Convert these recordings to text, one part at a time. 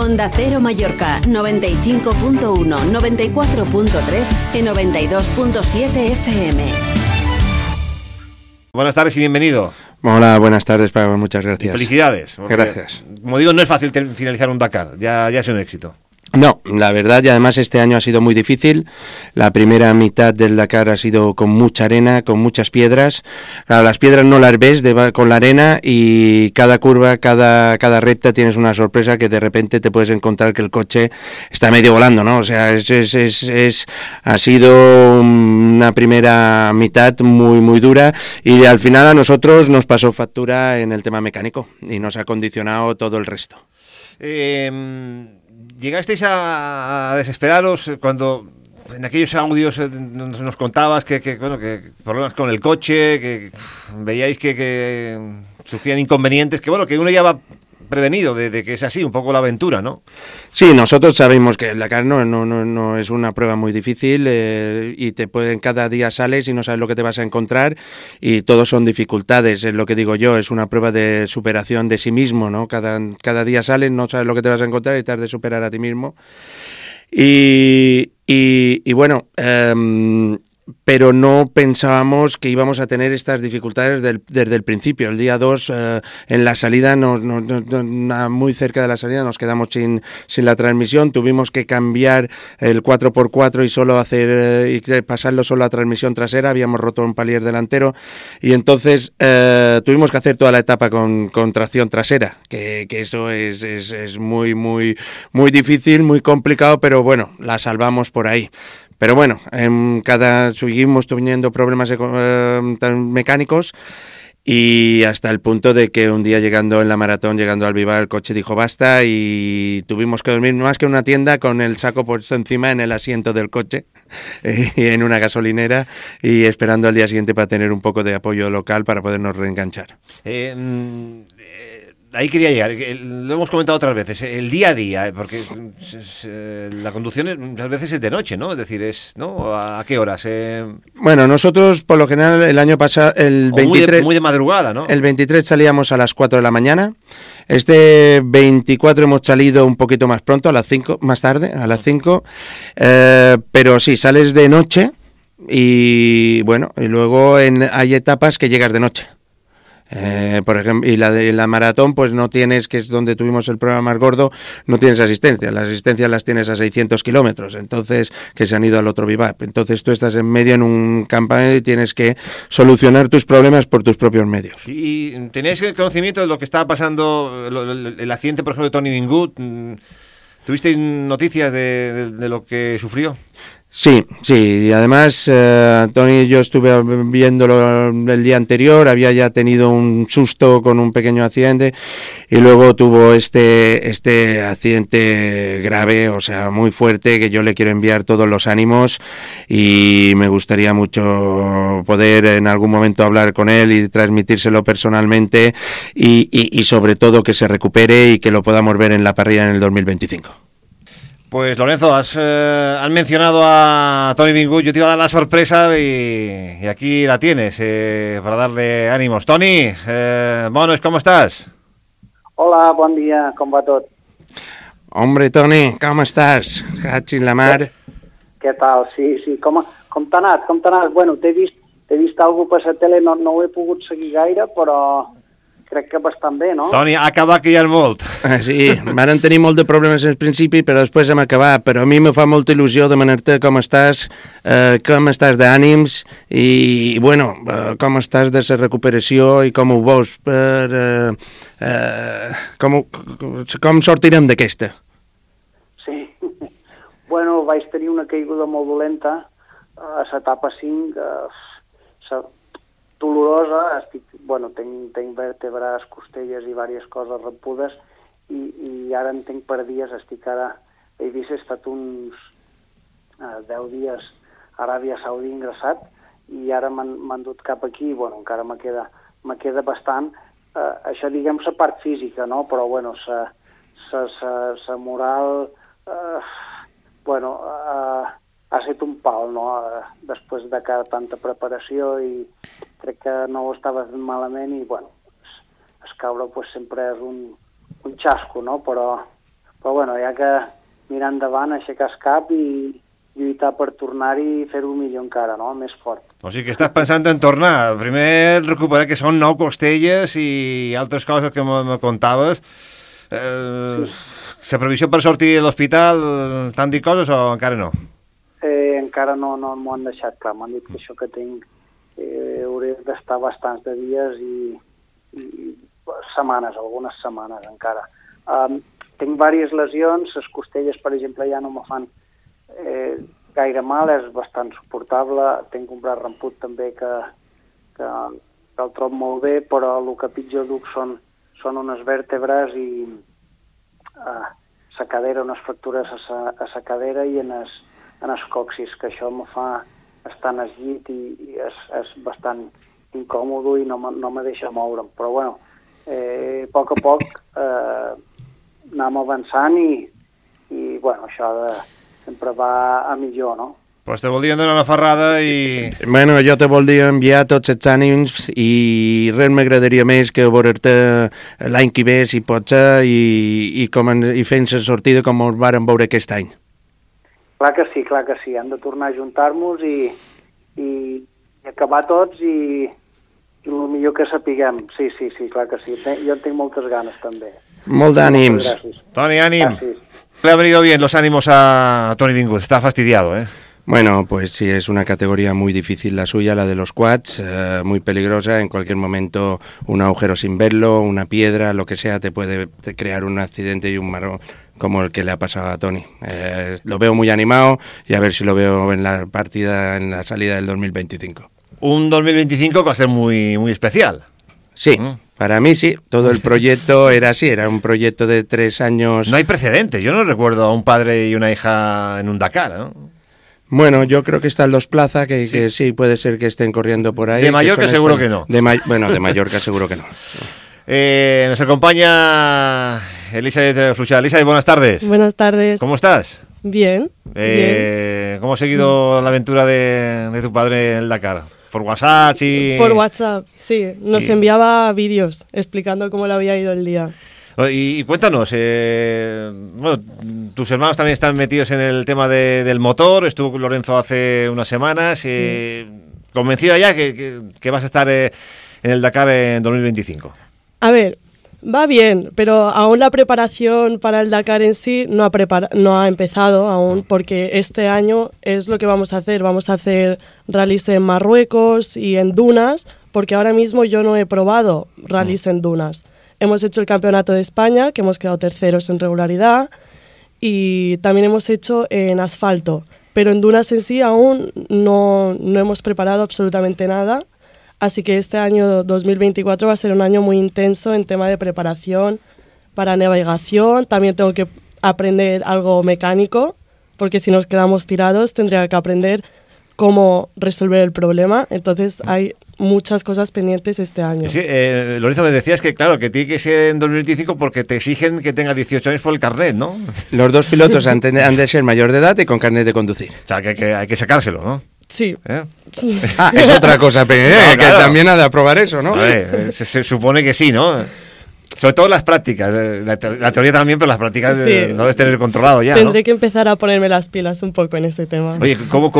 Onda Cero Mallorca 95.1, 94.3 y 92.7 FM. Buenas tardes y bienvenido. Hola, buenas tardes, Pablo. Muchas gracias. Felicidades. Gracias. Como digo, no es fácil finalizar un Dakar. Ya, ya es un éxito. No, la verdad, y además este año ha sido muy difícil. La primera mitad del Dakar ha sido con mucha arena, con muchas piedras. Claro, las piedras no las ves con la arena y cada curva, cada, cada recta tienes una sorpresa que de repente te puedes encontrar que el coche está medio volando, ¿no? O sea, es, es, es, es ha sido una primera mitad muy, muy dura y al final a nosotros nos pasó factura en el tema mecánico y nos ha condicionado todo el resto. Eh llegasteis a, desesperaros cuando en aquellos audios eh, nos, contabas que, bueno, que problemas con el coche, que veíais que, que surgían inconvenientes, que bueno, que uno ya va prevenido de, que es así, un poco la aventura, ¿no? Sí, nosotros sabemos que el Dakar no, no, no, es una prueba muy difícil eh, y te pueden, cada día sales y no sabes lo que te vas a encontrar y todos son dificultades, es lo que digo yo, es una prueba de superación de sí mismo, ¿no? Cada, cada día sales, no sabes lo que te vas a encontrar y te has de superar a ti mismo. Y, y, bueno, em, pero no pensábamos que íbamos a tener estas dificultades desde el principio. El día 2, eh, en la salida, muy cerca de la salida, nos quedamos sin, sin la transmisión. Tuvimos que cambiar el 4x4 y solo hacer eh, y pasarlo solo a transmisión trasera. Habíamos roto un palier delantero y entonces eh, tuvimos que hacer toda la etapa con, tracción trasera, que, que eso es, es, es muy, muy, muy difícil, muy complicado, pero bueno, la salvamos por ahí. Pero bueno, en cada seguimos teniendo problemas eh, mecánicos y hasta el punto de que un día llegando en la maratón, llegando al Viva, el coche dijo basta y tuvimos que dormir más que en una tienda con el saco puesto encima en el asiento del coche y en una gasolinera y esperando al día siguiente para tener un poco de apoyo local para podernos reenganchar. Eh, mm, eh, ahí quería llegar, lo hemos comentado otras veces, el día a día, eh, porque eh, la conducción muchas veces es de noche, ¿no? Es decir, es, ¿no? ¿A qué horas? Eh, bueno, nosotros por lo general el año pasado, el 23... Muy de, madrugada, ¿no? El 23 salíamos a las 4 de la mañana, este 24 hemos salido un poquito más pronto, a las 5, más tarde, a las 5, pero sí, sales de noche y bueno, y luego en, hay etapas que llegas de noche. Eh, por ejemplo, y la de la maratón, pues no tienes, que es donde tuvimos el programa más gordo, no tienes asistencia. Las asistencias las tienes a 600 kilómetros, entonces, que se han ido al otro Vivap. Entonces tú estás en medio en un campaña y tienes que solucionar tus problemas por tus propios medios. ¿Y tenéis conocimiento de lo que estaba pasando, el, accidente, por ejemplo, de Tony Bingut? ¿Tuvisteis noticias de lo que sufrió? Sí, sí, y además eh, Tony yo estuve viéndolo el día anterior, había ya tenido un susto con un pequeño accidente y luego tuvo este, este accidente grave, o sea, muy fuerte, que yo le quiero enviar todos los ánimos y me gustaría mucho poder en algún momento hablar con él y transmitírselo personalmente y, y, y sobre todo que se recupere y que lo podamos ver en la parrilla en el 2025. Pues Lorenzo, has, eh, mencionado a Tony Bingut, yo te iba a dar la sorpresa y, aquí la tienes eh, para darle ánimos. Tony, eh, Bonos, ¿cómo estás? Hola, buen día, ¿cómo va todo? Hombre, Tony, ¿cómo estás? Hachín la mar. ¿Qué tal? Sí, sí, com, com t'ha anat? Com Bueno, t'he vist, vist algú per la tele, no, no ho he pogut seguir gaire, però crec que bastant bé, no? Toni, ha acabat que hi ha molt. Ah, sí, van tenir molt de problemes al principi, però després hem acabat. Però a mi me fa molta il·lusió demanar-te com estàs, eh, com estàs d'ànims i, bueno, eh, com estàs de la recuperació i com ho veus per... Eh, eh, com, com sortirem d'aquesta? Sí, bueno, vaig tenir una caiguda molt dolenta a l'etapa 5, eh, dolorosa, estic, bueno, tenc, tenc vèrtebres, costelles i diverses coses repudes i, i ara en tenc per dies, estic ara, he vist, he estat uns eh, 10 dies a Aràbia Saudí ingressat i ara m'han dut cap aquí, bueno, encara me queda, me queda bastant, eh, això diguem la part física, no? però bueno, la moral, eh, bueno, eh, ha estat un pal, no?, després de cada tanta preparació i, crec que no ho estava fent malament i, bueno, es, es caure pues, sempre és un, un xasco, no? Però, però bueno, ha que mirar endavant, aixecar el cap i lluitar per tornar-hi i fer-ho millor encara, no? més fort. O sigui que estàs pensant en tornar. Primer recuperar que són nou costelles i altres coses que me, contaves. Eh, la previsió per sortir de l'hospital, t'han dit coses o encara no? Eh, encara no, no m'ho han deixat clar, m'han dit que això que tinc eh, hauré d'estar bastants de dies i, i setmanes, algunes setmanes encara. Um, tinc diverses lesions, les costelles, per exemple, ja no me fan eh, gaire mal, és bastant suportable, tinc un braç ramput també que, que, que el trobo molt bé, però el que pitjor duc són, són unes vèrtebres i eh, sa cadera, unes fractures a sa, a sa cadera i en es, en es coxis, que això me fa estar en el llit i, i és, és bastant incòmodo i no me, no me deixa moure'm. Però bueno, eh, a poc a poc eh, anem avançant i, i bueno, això de, sempre va a millor, no? Pues te voldríem donar una ferrada i... Bueno, jo te voldria enviar tots els ànims i res m'agradaria més que veure-te l'any que ve, si pot ser, i, i, com en, i fent la sortida com ens vàrem veure aquest any. Clar que sí, clar que sí. Hem de tornar a juntar-nos i, i, i acabar tots i, i el millor que sapiguem. Sí, sí, sí, clar que sí. Jo en tinc moltes ganes, també. Molt d'ànims. Toni, ànim. Gràcies. Le han venido bien los ánimos a Tony Bingus. Está fastidiado, ¿eh? Bueno, pues sí, es una categoría muy difícil la suya, la de los quads, eh, muy peligrosa. En cualquier momento un agujero sin verlo, una piedra, lo que sea, te puede crear un accidente y un marrón como el que le ha pasado a Tony. Eh, lo veo muy animado y a ver si lo veo en la partida, en la salida del 2025. Un 2025 que va a ser muy, muy especial. Sí, Mm. para mí sí. Todo el proyecto era así, era un proyecto de tres años. No hay precedentes. Yo no recuerdo a un padre y una hija en un Dakar, ¿no? Bueno, yo creo que están los Plaza, que Sí. sí, que sí puede ser que estén corriendo por ahí. De Mallorca seguro que no. De bueno, de Mallorca seguro que no. Eh, nos acompaña Elizabeth Fluchal. Elizabeth, buenas tardes. Buenas tardes. ¿Cómo estás? Bien. Eh, ¿Cómo has seguido la aventura de, de tu padre en el Dakar? ¿Por WhatsApp? Sí. bien. Por WhatsApp, sí. Nos Y- enviaba vídeos explicando cómo le había ido el día. Y, y cuéntanos, eh, bueno, tus hermanos también están metidos en el tema de- del motor, estuvo con Lorenzo hace unas semanas, eh, convencida ya que, que- que vas a estar eh, en el Dakar en 2025. A ver, va bien, pero aún la preparación para el Dakar en sí no ha, no ha empezado aún, porque este año es lo que vamos a hacer. Vamos a hacer rallies en Marruecos y en dunas, porque ahora mismo yo no he probado rallies en dunas. Hemos hecho el Campeonato de España, que hemos quedado terceros en regularidad, y también hemos hecho en asfalto. Pero en dunas en sí aún no, no hemos preparado absolutamente nada. Así que este año 2024 va a ser un año muy intenso en tema de preparación para navegación. También tengo que aprender algo mecánico, porque si nos quedamos tirados tendría que aprender cómo resolver el problema. Entonces hay muchas cosas pendientes este año. Sí, eh, Lorenzo, me decías que, claro, que tiene que ser en 2025 porque te exigen que tengas 18 años por el carnet, ¿no? Los dos pilotos han, de ser mayor de edad y con carnet de conducir. O sea, que, que hay que sacárselo, ¿no? Sí, ¿Eh? Ah, es otra cosa, pe- eh, No, que también ha de aprobar eso, ¿no? Ver, eh, se, se supone que sí, ¿no? Sobre todo las prácticas, la, te- la teoría también, pero las prácticas eh, Sí. lo debes tener controlado ya, ¿no? tendré que empezar a ponerme las pilas un poco en ese tema. Oye, ¿cómo,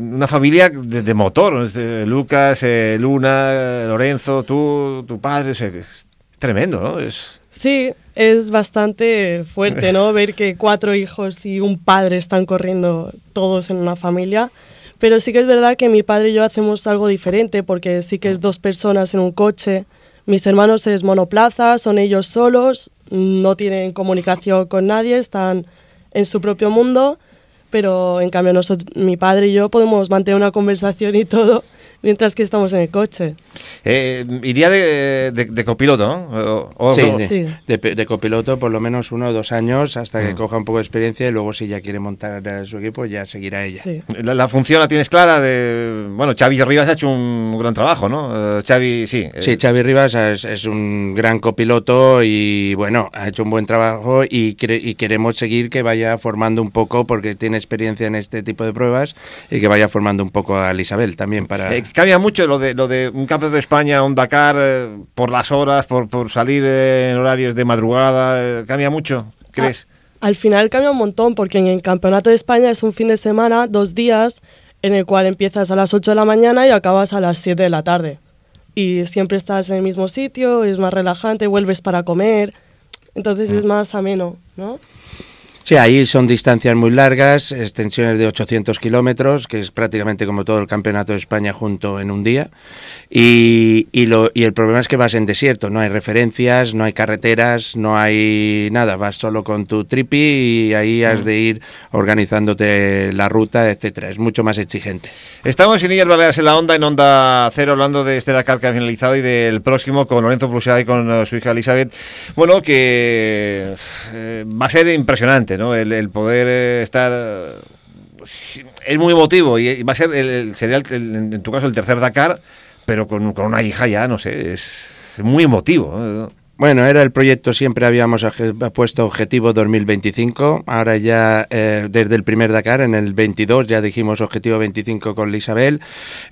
una familia de, de motor? este, Lucas, eh, Luna, Lorenzo, tú, tu padre, o sea, que es tremendo, ¿no? Es, Sí, es bastante fuerte, ¿no? Ver que cuatro hijos y un padre están corriendo todos en una familia. Pero sí que es verdad que mi padre y yo hacemos algo diferente, porque sí que es dos personas en un coche. Mis hermanos es monoplaza, son ellos solos, no tienen comunicación con nadie, están en su propio mundo. Pero en cambio, nosotros, mi padre y yo podemos mantener una conversación y todo mientras que estamos en el coche. eh, iría de, de- de copiloto, ¿no? O- o- Sí, de, copiloto por lo menos uno o dos años hasta que Mm. coja un poco de experiencia y luego si ya quiere montar eh, su equipo ya seguirá ella. Sí. La, la función la tienes clara de... Bueno, Xavi Rivas ha hecho un gran trabajo, ¿no? Eh, Xavi, sí. eh, Sí, Xavi Rivas es, es un gran copiloto y bueno, ha hecho un buen trabajo y, cre- y queremos seguir que vaya formando un poco porque tiene experiencia en este tipo de pruebas y que vaya formando un poco a Isabel también para... Eh, cambia mucho lo de, lo de un campeonato de España, un Dakar, eh, por las horas, por, por salir eh, en horarios de madrugada, eh, cambia mucho, ¿crees? Al final cambia un montón porque en el Campeonato de España es un fin de semana, dos días, en el cual empiezas a las 8 de la mañana y acabas a las 7 de la tarde. Y siempre estás en el mismo sitio, es más relajante, vuelves para comer, entonces es más ameno, ¿no? Sí, ahí son distancias muy largas, extensiones de 800 kilómetros, que es prácticamente como todo el campeonato de España junto en un día. Y, y, lo, y el problema es que vas en desierto, no hay referencias, no hay carreteras, no hay nada, vas solo con tu tripi y ahí has de ir organizándote la ruta, etcétera. Es mucho más exigente. Estamos en Illas Baleares en la Onda, en Onda Cero, hablando de este Dakar que ha finalizado y del próximo con Lorenzo Flusea y con uh, su hija Elizabeth. Bueno, que eh, va a ser impresionante, ¿no? El, poder eh, estar. eh, es muy emotivo y, va a ser, el, sería el- en tu caso, el tercer Dakar, pero con, con una hija ya, no sé, es muy emotivo. Bueno, era el proyecto, siempre habíamos puesto objetivo 2025, ahora ya eh, desde el primer Dakar, en el 22, ya dijimos objetivo 25 con Isabel.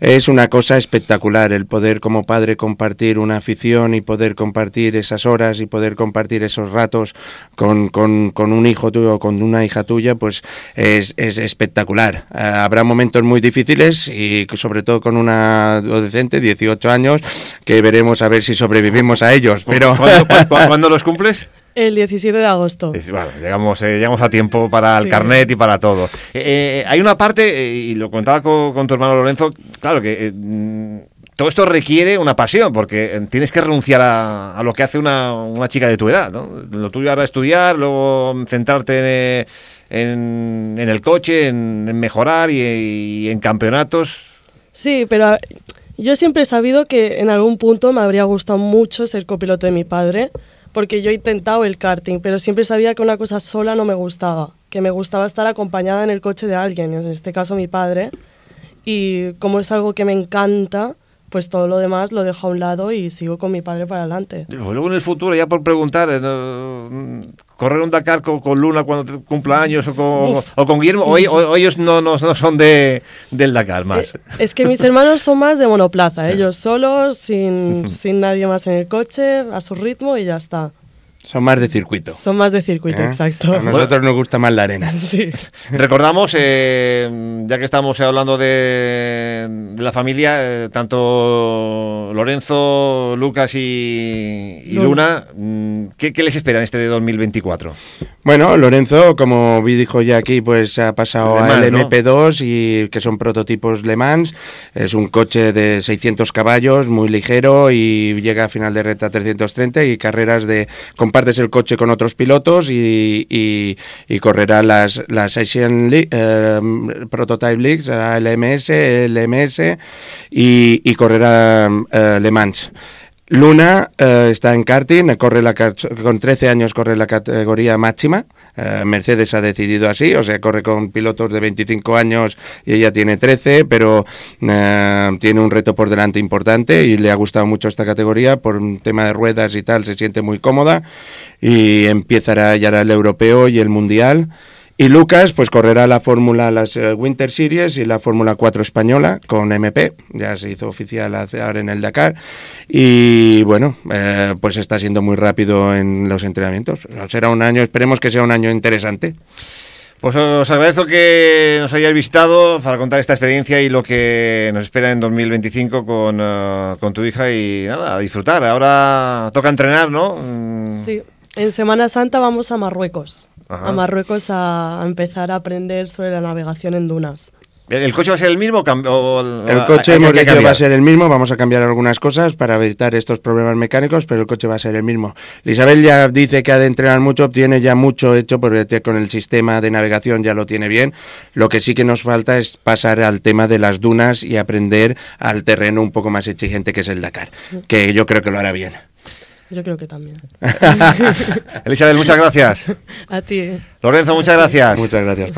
Es una cosa espectacular el poder como padre compartir una afición y poder compartir esas horas y poder compartir esos ratos con, con- con un hijo tuyo o con una hija tuya, pues es, es espectacular. Eh, habrá momentos muy difíciles y sobre todo con una adolescente, 18 años, que veremos a ver si sobrevivimos a ellos, pero... ¿Cuándo, cu- cu- cuándo los cumples? El 17 de agosto. Bueno, llegamos, eh, llegamos a tiempo para el Sí. carnet y para todo. Eh, eh, hay una parte, y lo contaba con, con tu hermano Lorenzo, claro que mm, todo esto requiere una pasión, porque tienes que renunciar a, a lo que hace una, una chica de tu edad. ¿no? Lo tuyo ahora es estudiar, luego centrarte en, en- el coche, en, en mejorar y, y en campeonatos. Sí, pero yo siempre he sabido que en algún punto me habría gustado mucho ser copiloto de mi padre, porque yo he intentado el karting, pero siempre sabía que una cosa sola no me gustaba, que me gustaba estar acompañada en el coche de alguien, en este caso mi padre, y como es algo que me encanta, pues todo lo demás lo dejo a un lado y sigo con mi padre para adelante. Luego en el futuro, ya por preguntar, eh, mm, correr un Dakar con, con Luna cuando cumpla años o con, o con Guillermo, hoy, hoy- ellos no, no, no son de, del Dakar más. Eh, Es que mis hermanos son más de monoplaza, ellos solos, sin, sin nadie más en el coche, a su ritmo y ya está. Son más de circuito. Son más de circuito, ¿eh? exacto. A nosotros nos gusta más la arena. Sí. Recordamos, eh, ya que estamos hablando de, de la familia, eh, tanto Lorenzo, Lucas y, y Luna, mm, ¿qué, qué les espera en este de 2024? Bueno, Lorenzo, como vi dijo ya aquí, pues ha pasado al Mans, ¿no? MP2 y que son prototipos Le Mans. Es un coche de 600 caballos, muy ligero y llega a final de recta 330 y carreras de compartes el coche con otros pilotos y, y- y correrá las las Asian League, eh, Prototype Leagues, LMS, LMS y, y correrá eh, Le Mans. Luna eh, está en karting, corre la con 13 años corre la categoría máxima. Eh, Mercedes ha decidido así, o sea, corre con pilotos de 25 años y ella tiene 13, pero eh, tiene un reto por delante importante y le ha gustado mucho esta categoría por un tema de ruedas y tal, se siente muy cómoda y empezará ya el europeo y el mundial. Y Lucas, pues correrá la Fórmula, las eh, Winter Series y la Fórmula 4 española con MP, ya se hizo oficial hace- ahora en el Dakar. Y bueno, eh, pues está siendo muy rápido en los entrenamientos. Será un año, esperemos que sea un año interesante. Pues os agradezco que nos hayáis visitado para contar esta experiencia y lo que nos espera en 2025 con, eh, con tu hija y nada, a disfrutar. Ahora toca entrenar, ¿no? Sí. En Semana Santa vamos a Marruecos. Ajá. A Marruecos a, a empezar a aprender sobre la navegación en dunas. ¿El, coche va a ser el mismo? o El coche hay hemos que dicho va a ser el mismo, vamos a cambiar algunas cosas para evitar estos problemas mecánicos, pero el coche va a ser el mismo. Isabel ya dice que ha de entrenar mucho, tiene ya mucho hecho porque con el sistema de navegación ya lo tiene bien. Lo que sí que nos falta es pasar al tema de las dunas y aprender al terreno un poco más exigente que es el Dakar, que yo creo que lo hará bien. Yo creo que también. Elizabeth, muchas gracias. A ti. Lorenzo, muchas gracias. Muchas gracias.